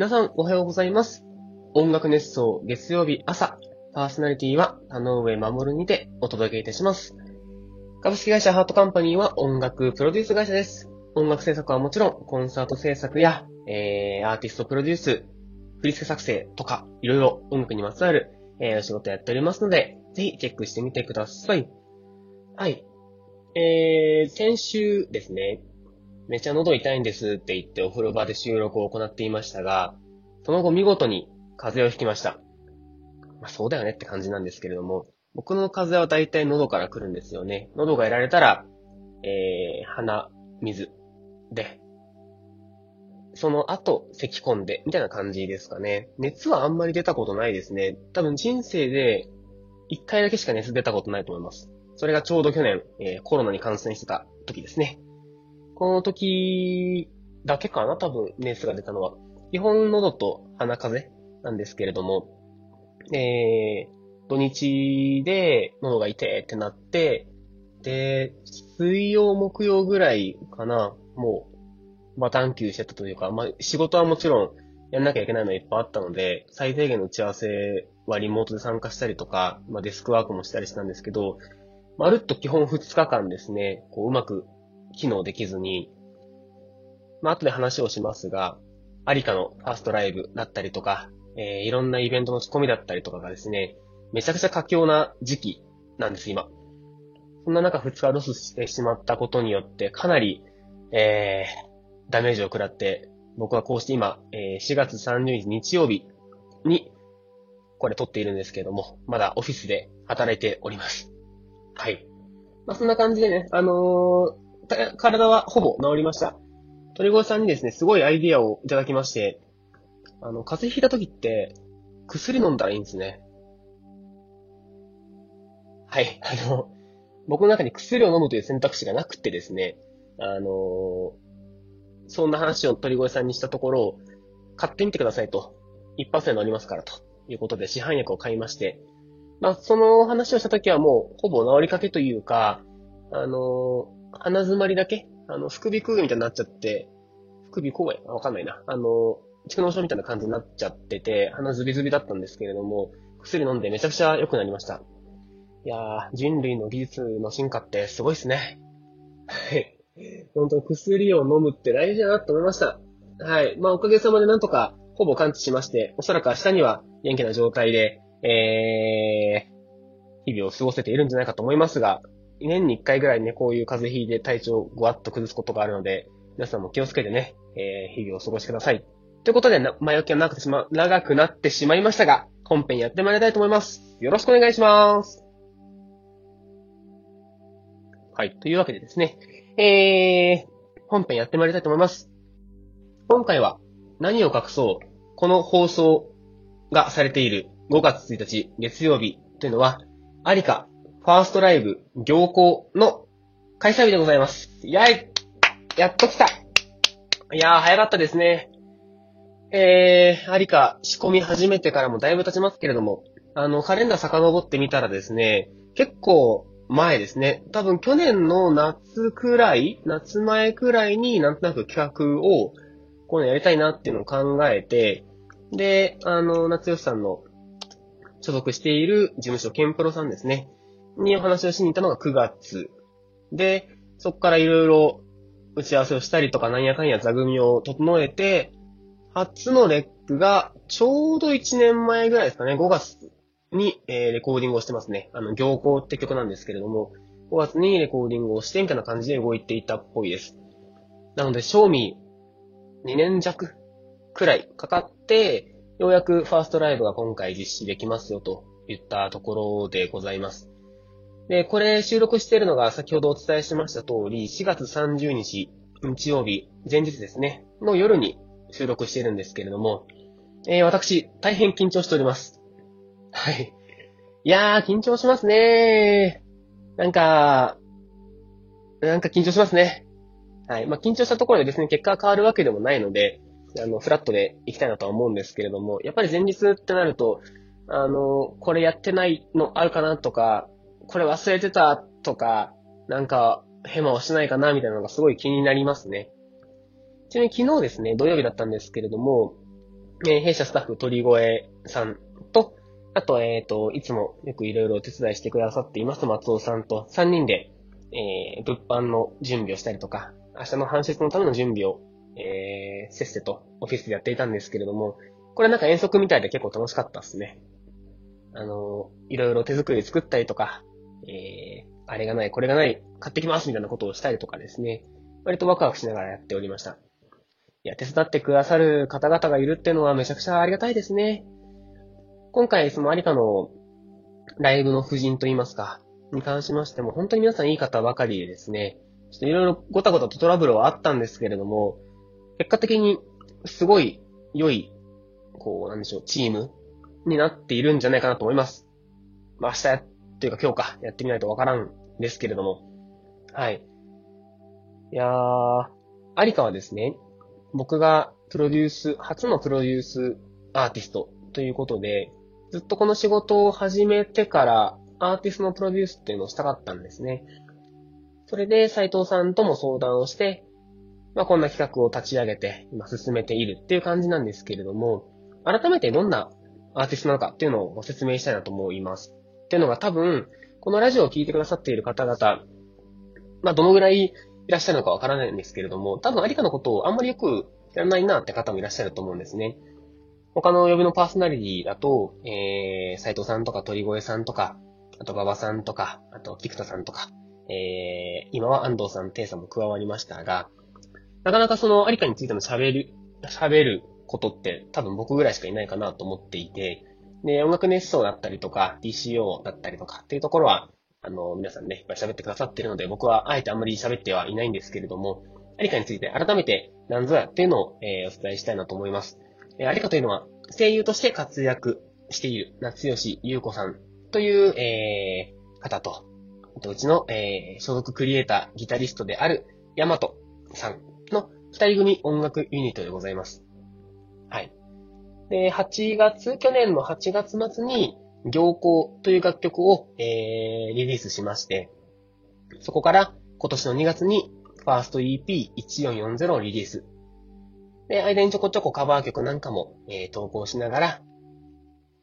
皆さんおはようございます。音楽熱奏月曜日朝、パーソナリティは田上守にてお届けいたします。株式会社ハートカンパニーは音楽プロデュース会社です。音楽制作はもちろん、コンサート制作や、えー、アーティストプロデュース、振り付け作成とか、いろいろ音楽にまつわる、えー、お仕事やっておりますので、ぜひチェックしてみてください。はい。えー、先週ですね、めちゃ喉痛いんですって言ってお風呂場で収録を行っていましたが、その後見事に風邪をひきました。まあそうだよねって感じなんですけれども、僕の風邪は大体喉から来るんですよね。喉がやられたら、えー、鼻、水で、その後咳込んで、みたいな感じですかね。熱はあんまり出たことないですね。多分人生で一回だけしか熱出たことないと思います。それがちょうど去年、えーコロナに感染してた時ですね。この時だけかな多分熱が出たのは。基本喉と鼻風邪なんですけれども、えー、土日で喉が痛いってなって、で、水曜、木曜ぐらいかな、もう、バタン休してたというか、まあ、仕事はもちろんやんなきゃいけないのいっぱいあったので、最低限の打ち合わせはリモートで参加したりとか、まあ、デスクワークもしたりしたんですけど、まるっと基本2日間ですね、こう、うまく機能できずに、まあ、後で話をしますが、アリカのファーストライブだったりとか、えー、いろんなイベントの仕込みだったりとかがですね、めちゃくちゃ佳境な時期なんです、今。そんな中2日ロスしてしまったことによって、かなり、えー、ダメージを食らって、僕はこうして今、えー、4月30日日曜日に、これ撮っているんですけれども、まだオフィスで働いております。はい。まあ、そんな感じでね、あのー体はほぼ治りました。鳥越さんにですね、すごいアイディアをいただきまして、あの、風邪ひいた時って、薬飲んだらいいんですね。はい。あの、僕の中に薬を飲むという選択肢がなくてですね、あのそんな話を鳥越さんにしたところ、買ってみてくださいと。一発で治りますからということで市販薬を買いまして、まあ、その話をした時はもう、ほぼ治りかけというか、あの鼻詰まりだけ、あの、副鼻腔みたいになっちゃって、副鼻腔炎？わかんないな。あの、蓄膿症みたいな感じになっちゃってて、鼻ズビズビだったんですけれども、薬飲んでめちゃくちゃ良くなりました。いやー、人類の技術の進化ってすごいっすね。はい。本当に薬を飲むって大事だなと思いました。はい。まあ、おかげさまでなんとか、ほぼ完治しまして、おそらく明日には元気な状態で、えー、日々を過ごせているんじゃないかと思いますが、年に一回ぐらいね、こういう風邪ひいて体調をぐわっと崩すことがあるので、皆さんも気をつけてね、えー、日々をお過ごしください。ということで、前置きが長くてしま、長くなってしまいましたが、本編やってまいりたいと思います。よろしくお願いします。はい。というわけでですね、えー、本編やってまいりたいと思います。今回は、何を隠そう、この放送がされている5月1日月曜日というのは、アリカファーストライブ行幸の開催日でございます。イェイやっと来たいやー、早かったですね。えー、アリカ仕込み始めてからもだいぶ経ちますけれども、あの、カレンダー遡ってみたらですね、結構前ですね。多分去年の夏くらい、夏前くらいになんとなく企画を、こういうのやりたいなっていうのを考えて、で、あの、夏吉さんの所属している事務所、ケンプロさんですね。にお話をしに行ったのが9月。で、そこからいろいろ打ち合わせをしたりとか、なんやかんや座組を整えて、初のレックがちょうど1年前ぐらいですかね、5月に、えレコーディングをしてますね。あの、行幸って曲なんですけれども、5月にレコーディングをしてみたいな感じで動いていたっぽいです。なので、賞味2年弱くらいかかって、ようやくファーストライブが今回実施できますよと言ったところでございます。で、これ収録しているのが先ほどお伝えしました通り、4月30日、日曜日、前日ですね、の夜に収録しているんですけれども、えー、私、大変緊張しております。はい。いやー、緊張しますねなんか、なんか緊張しますね。はい。まあ、緊張したところで別に結果が変わるわけでもないので、あの、フラットで行きたいなとは思うんですけれども、やっぱり前日ってなると、あの、これやってないのあるかなとか、これ忘れてたとか、なんか、ヘマをしないかなみたいなのがすごい気になりますね。ちなみに昨日ですね、土曜日だったんですけれども、えー、弊社スタッフ鳥越さんと、あと、えっ、ー、と、いつもよくいろいろお手伝いしてくださっています松尾さんと3人で、えー、物販の準備をしたりとか、明日の搬出のための準備を、えー、せっせとオフィスでやっていたんですけれども、これなんか遠足みたいで結構楽しかったっすね。あの、いろいろ手作り作ったりとか、えー、あれがない、これがない、買ってきますみたいなことをしたりとかですね、割とワクワクしながらやっておりました。いや、手伝ってくださる方々がいるっていうのはめちゃくちゃありがたいですね。今回、その有カのライブの夫人といいますか、に関しましても、本当に皆さんいい方ばかりでですね、ちょっといろいろごたごたとトラブルはあったんですけれども、結果的にすごい良い、こう、なんでしょう、チームになっているんじゃないかなと思います。まあ、明日や、というか今日か、やってみないとわからんですけれども。はい。いやー、アリカはですね、僕がプロデュース、初のプロデュースアーティストということで、ずっとこの仕事を始めてからアーティストのプロデュースっていうのをしたかったんですね。それで斉藤さんとも相談をして、まあこんな企画を立ち上げて今進めているっていう感じなんですけれども、改めてどんなアーティストなのかっていうのをご説明したいなと思います。っていうのが多分、このラジオを聴いてくださっている方々、まあどのぐらいいらっしゃるのかわからないんですけれども、多分アリカのことをあんまりよく知らないなって方もいらっしゃると思うんですね。他の呼びのパーソナリティだと、えー、斉藤さんとか鳥越さんとか、あと馬場さんとか、あと菊田さんとか、えー、今は安藤さん、テイさんも加わりましたが、なかなかそのアリカについての喋る、喋ることって多分僕ぐらいしかいないかなと思っていて、で、音楽熱奏だったりとか、DCO だったりとかっていうところは、あの、皆さんね、いっぱい喋ってくださってるので、僕はあえてあんまり喋ってはいないんですけれども、アリカについて改めて何ぞやっていうのを、えー、お伝えしたいなと思います。えー、アリカというのは、声優として活躍している夏吉優子さんという、えー、方と、うちの、えー、所属クリエイター、ギタリストである、ヤマトさんの二人組音楽ユニットでございます。はい。で、8月、去年の8月末に、行幸という楽曲を、えー、リリースしまして、そこから今年の2月に、ファースト EP1440 をリリース。で、間にちょこちょこカバー曲なんかも、えー、投稿しながら、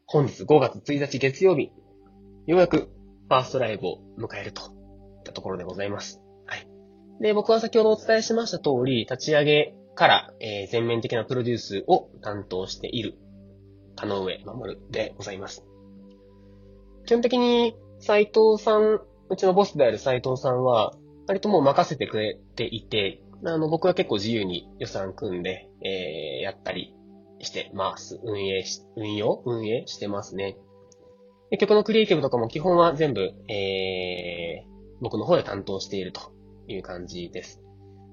本日5月1日月曜日、ようやくファーストライブを迎えるといったところでございます。はい。で、僕は先ほどお伝えしました通り、立ち上げから、えー、全面的なプロデュースを担当している、田上守でございます。基本的に、斉藤さん、うちのボスである斉藤さんは、割ともう任せてくれていて、あの、僕は結構自由に予算組んで、えー、やったりしてます。運営し、運用？運営してますね。で曲のクリエイティブとかも基本は全部、えー、僕の方で担当しているという感じです。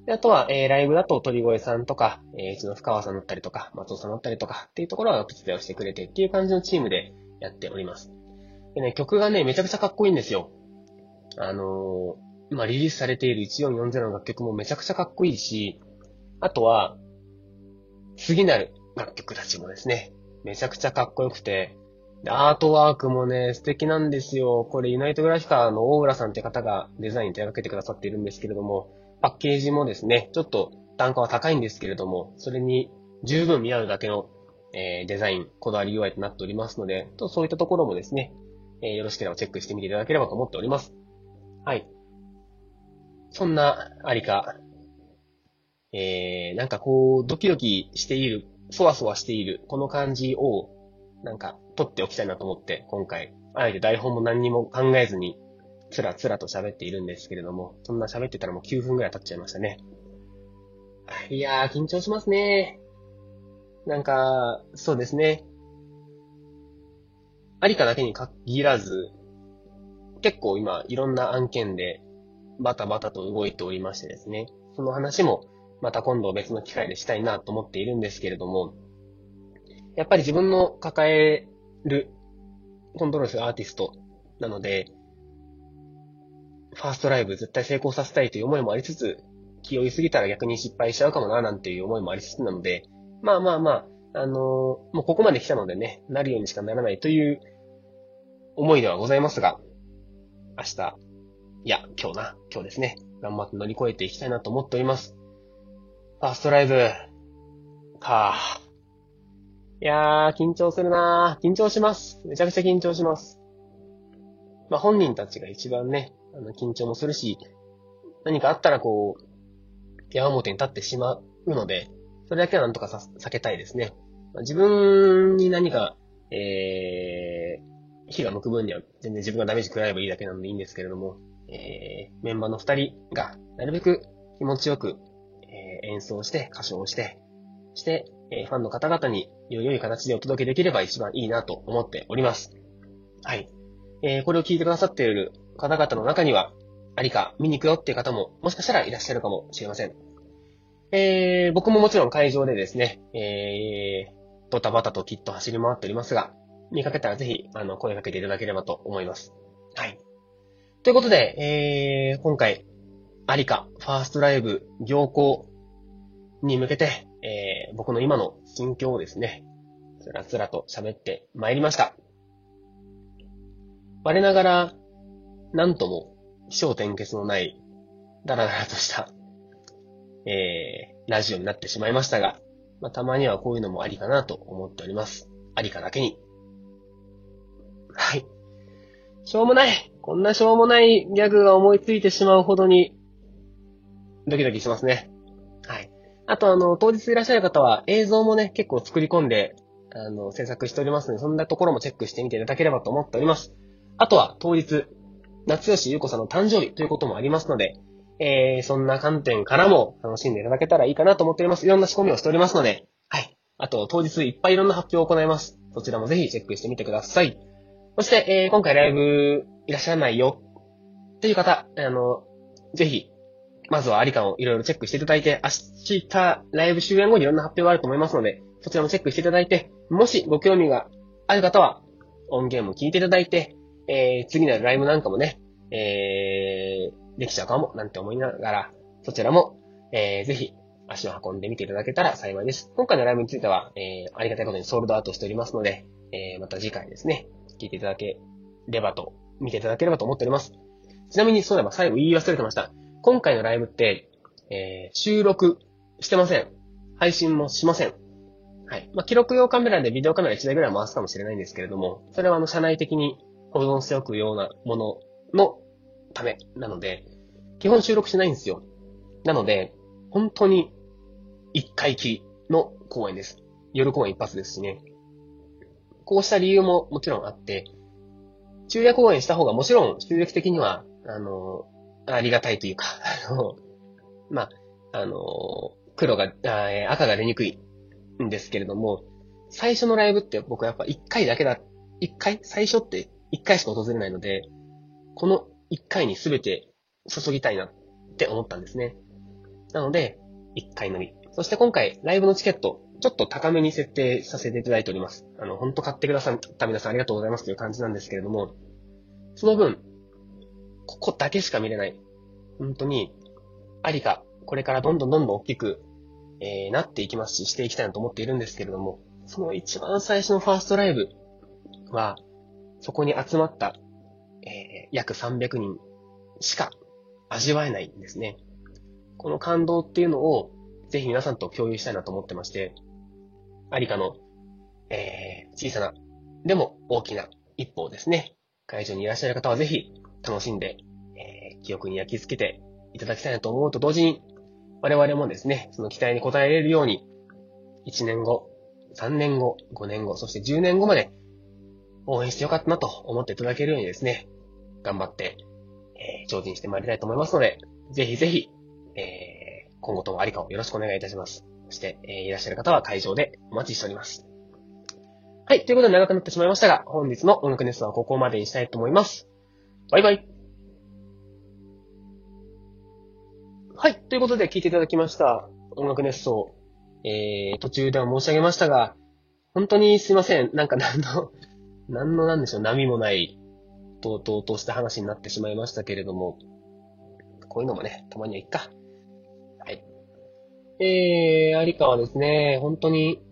あとは、えー、ライブだと鳥越さんとか、えー、うちの深川さんだったりとか、松尾さんだったりとかっていうところはお手伝いをしてくれてっていう感じのチームでやっております。でね、曲がね、めちゃくちゃかっこいいんですよ。あのー、まあ、リリースされている1440の楽曲もめちゃくちゃかっこいいし、あとは、次なる楽曲たちもですね、めちゃくちゃかっこよくて、アートワークもね、素敵なんですよ。これ、ユナイトグラフィカーの大浦さんって方がデザイン手掛けてくださっているんですけれども、パッケージもですね、ちょっと単価は高いんですけれども、それに十分見合うだけの、え、デザイン、こだわり UI となっておりますので、とそういったところもですね、え、よろしければチェックしてみていただければと思っております。はい。そんな、ありか、えー、なんかこう、ドキドキしている、そわそわしている、この感じを、なんか、撮っておきたいなと思って、今回、あえて台本も何にも考えずに、つらつらと喋っているんですけれども、そんな喋ってたらもう9分くらい経っちゃいましたね。いやー、緊張しますね。なんか、そうですね。ありかだけに限らず、結構今、いろんな案件で、バタバタと動いておりましてですね。その話も、また今度別の機会でしたいなと思っているんですけれども、やっぱり自分の抱えるコントロールするアーティストなので、ファーストライブ絶対成功させたいという思いもありつつ、気負いすぎたら逆に失敗しちゃうかもな、なんていう思いもありつつなので、まあまあまあ、あのー、もうここまで来たのでね、なるようにしかならないという思いではございますが、明日、いや、今日な、今日ですね、頑張って乗り越えていきたいなと思っております。ファーストライブ、かぁいやー、緊張するなー緊張します。めちゃくちゃ緊張します。まあ、本人たちが一番ね、あの、緊張もするし、何かあったらこう、矢面に立ってしまうので、それだけはなんとかさ避けたいですね。自分に何か、えー、火が向く分には全然自分がダメージ食らえばいいだけなのでいいんですけれども、えー、メンバーの二人がなるべく気持ちよく、えー、演奏して、歌唱して、して、えー、ファンの方々により良い形でお届けできれば一番いいなと思っております。はい。えー、これを聞いてくださっている方々の中には、ありか見に行くよっていう方ももしかしたらいらっしゃるかもしれません。えー、僕ももちろん会場でですね、えー、ドタバタときっと走り回っておりますが、見かけたらぜひ、あの、声かけていただければと思います。はい。ということで、えー、今回、ありか、ファーストライブ、行行に向けて、えー、僕の今の心境をですね、つらつらと喋って参りました。我ながら、なんとも、気象転結のない、ダラダラとした、えー、ラジオになってしまいましたが、まあ、たまにはこういうのもありかなと思っております。ありかだけに。はい。しょうもないこんなしょうもないギャグが思いついてしまうほどに、ドキドキしますね。はい。あと、あの、当日いらっしゃる方は映像もね、結構作り込んで、あの、制作しておりますので、そんなところもチェックしてみていただければと思っております。あとは、当日、夏吉優子さんの誕生日ということもありますので、えー、そんな観点からも楽しんでいただけたらいいかなと思っております。いろんな仕込みをしておりますので、はい。あと、当日いっぱいいろんな発表を行います。そちらもぜひチェックしてみてください。そして、えー、今回ライブいらっしゃらないよっていう方、あの、ぜひ、まずはありかをいろいろチェックしていただいて、明日ライブ終演後にいろんな発表があると思いますので、そちらもチェックしていただいて、もしご興味がある方は、音源も聞いていただいて、えー、次のライブなんかもね、えー、できちゃうかも、なんて思いながら、そちらも、えー、ぜひ、足を運んでみていただけたら幸いです。今回のライブについては、えー、ありがたいことにソールドアウトしておりますので、えー、また次回ですね、聞いていただければと、見ていただければと思っております。ちなみに、そういえば最後言い忘れてました。今回のライブって、えー、収録してません。配信もしません。はい。まあ、記録用カメラでビデオカメラ1台ぐらい回すかもしれないんですけれども、それはあの、社内的に保存しておくようなもののためなので、基本収録しないんですよ。なので、本当に一回きりの公演です。夜公演一発ですしね。こうした理由ももちろんあって、昼夜公演した方がもちろん収益的には、あの、ありがたいというか、あの、まあ、あの、黒が、赤が出にくいんですけれども、最初のライブって僕はやっぱ一回だけだ、一回？最初って一回しか訪れないので、この一回に全て注ぎたいなって思ったんですね。なので、一回のみ。そして今回、ライブのチケット、ちょっと高めに設定させていただいております。あの、本当買ってくださった皆さんありがとうございますという感じなんですけれども、その分、ここだけしか見れない。本当に、ありか、これからどんどんどんどん大きく、えー、なっていきますし、していきたいなと思っているんですけれども、その一番最初のファーストライブは、そこに集まった、えー、約300人しか味わえないんですね。この感動っていうのを、ぜひ皆さんと共有したいなと思ってまして、ありかの、えー、小さな、でも大きな一歩をですね、会場にいらっしゃる方はぜひ楽しんで、えー、記憶に焼き付けていただきたいなと思うと同時に、我々もですね、その期待に応えられるように、1年後、3年後、5年後、そして10年後まで応援してよかったなと思っていただけるようにですね、頑張って、えー、精進してまいりたいと思いますので、ぜひぜひ、えー、今後ともありかをよろしくお願いいたします。そして、えー、いらっしゃる方は会場でお待ちしております。はい。ということで長くなってしまいましたが、本日の音楽ネストはここまでにしたいと思います。バイバイ。はい。ということで聞いていただきました。音楽熱奏。えー、途中では申し上げましたが、本当にすいません。なんか何の、何のなんでしょう、波もない、とうとうとした話になってしまいましたけれども、こういうのもね、たまにはいっか。はい。えー、有川はですね、本当に、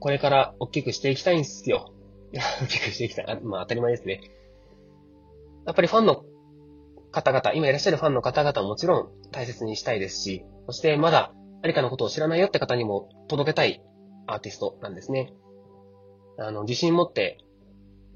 これから大きくしていきたいんですよ。大きくしていきたい。まあ当たり前ですね。やっぱりファンの方々、今いらっしゃるファンの方々ももちろん大切にしたいですし、そしてまだ、アリカのことを知らないよって方にも届けたいアーティストなんですね。あの、自信持って、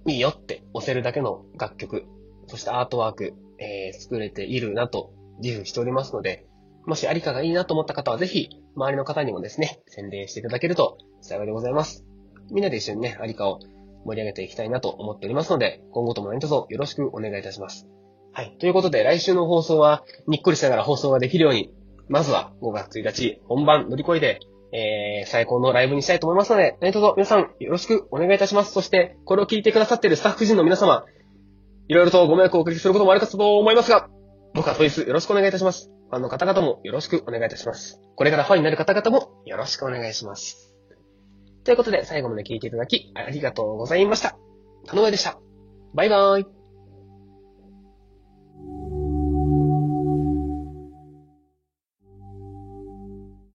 いいよって押せるだけの楽曲、そしてアートワーク、えー、作れているなと自負しておりますので、もしありかがいいなと思った方はぜひ、周りの方にもですね、宣伝していただけると幸いでございます。みんなで一緒にね、ありかを盛り上げていきたいなと思っておりますので、今後とも何卒よろしくお願いいたします。はい。ということで、来週の放送は、にっこりしながら放送ができるように、まずは5月1日、本番乗り越えて、えー、最高のライブにしたいと思いますので、何卒皆さんよろしくお願いいたします。そして、これを聞いてくださっているスタッフ陣の皆様、いろいろとご迷惑をおかけすることもあるかと思いますが、僕はトイスよろしくお願いいたします。ファンの方々もよろしくお願いいたします。これからファンになる方々もよろしくお願いします。ということで、最後まで聞いていただき、ありがとうございました。田上でした。バイバーイ。